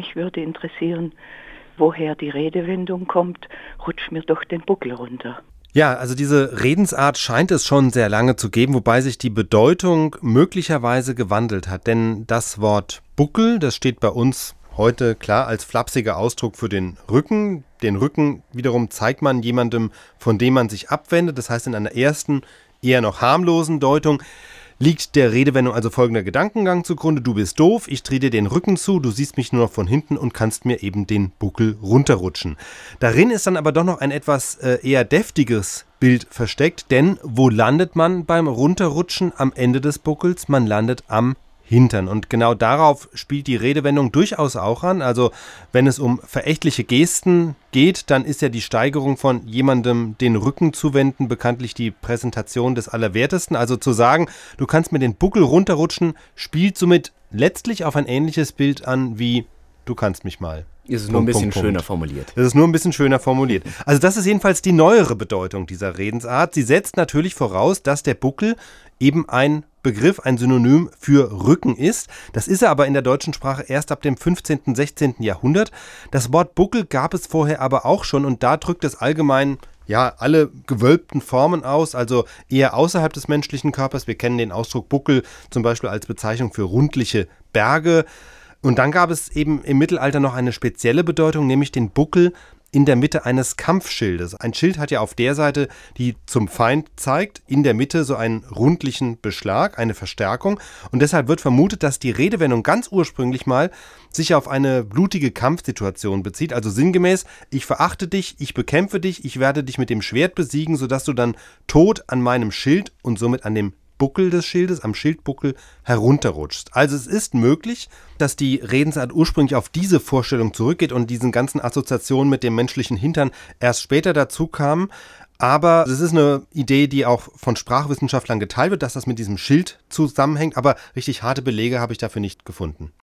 Mich würde interessieren, woher die Redewendung kommt, rutsch mir doch den Buckel runter. Ja, also diese Redensart scheint es schon sehr lange zu geben, wobei sich die Bedeutung möglicherweise gewandelt hat. Denn das Wort Buckel, das steht bei uns heute klar als flapsiger Ausdruck für den Rücken. Den Rücken wiederum zeigt man jemandem, von dem man sich abwendet. Das heißt in einer ersten, eher noch harmlosen Deutung liegt der Redewendung also folgender Gedankengang zugrunde. Du bist doof, ich drehe dir den Rücken zu, du siehst mich nur noch von hinten und kannst mir eben den Buckel runterrutschen. Darin ist dann aber doch noch ein etwas äh, eher deftiges Bild versteckt, denn wo landet man beim Runterrutschen am Ende des Buckels? Man landet am Hintern. Und genau darauf spielt die Redewendung durchaus auch an. Also wenn es um verächtliche Gesten geht, dann ist ja die Steigerung von jemandem den Rücken zuwenden bekanntlich die Präsentation des Allerwertesten. Also zu sagen, du kannst mir den Buckel runterrutschen, spielt somit letztlich auf ein ähnliches Bild an wie du kannst mich mal. Ist es nur ein bisschen Punkt, schöner Punkt. formuliert. Es ist nur ein bisschen schöner formuliert. Also das ist jedenfalls die neuere Bedeutung dieser Redensart. Sie setzt natürlich voraus, dass der Buckel eben ein Begriff, ein Synonym für Rücken ist. Das ist er aber in der deutschen Sprache erst ab dem 15., 16. Jahrhundert. Das Wort Buckel gab es vorher aber auch schon und da drückt es allgemein ja, alle gewölbten Formen aus, also eher außerhalb des menschlichen Körpers. Wir kennen den Ausdruck Buckel zum Beispiel als Bezeichnung für rundliche Berge. Und dann gab es eben im Mittelalter noch eine spezielle Bedeutung, nämlich den Buckel in der Mitte eines Kampfschildes. Ein Schild hat ja auf der Seite, die zum Feind zeigt, in der Mitte so einen rundlichen Beschlag, eine Verstärkung. Und deshalb wird vermutet, dass die Redewendung ganz ursprünglich mal sich auf eine blutige Kampfsituation bezieht. Also sinngemäß, ich verachte dich, ich bekämpfe dich, ich werde dich mit dem Schwert besiegen, sodass du dann tot an meinem Schild und somit an dem Buckel des Schildes, am Schildbuckel herunterrutscht. Also es ist möglich, dass die Redensart ursprünglich auf diese Vorstellung zurückgeht und diesen ganzen Assoziationen mit dem menschlichen Hintern erst später dazu kamen. Aber es ist eine Idee, die auch von Sprachwissenschaftlern geteilt wird, dass das mit diesem Schild zusammenhängt. Aber richtig harte Belege habe ich dafür nicht gefunden.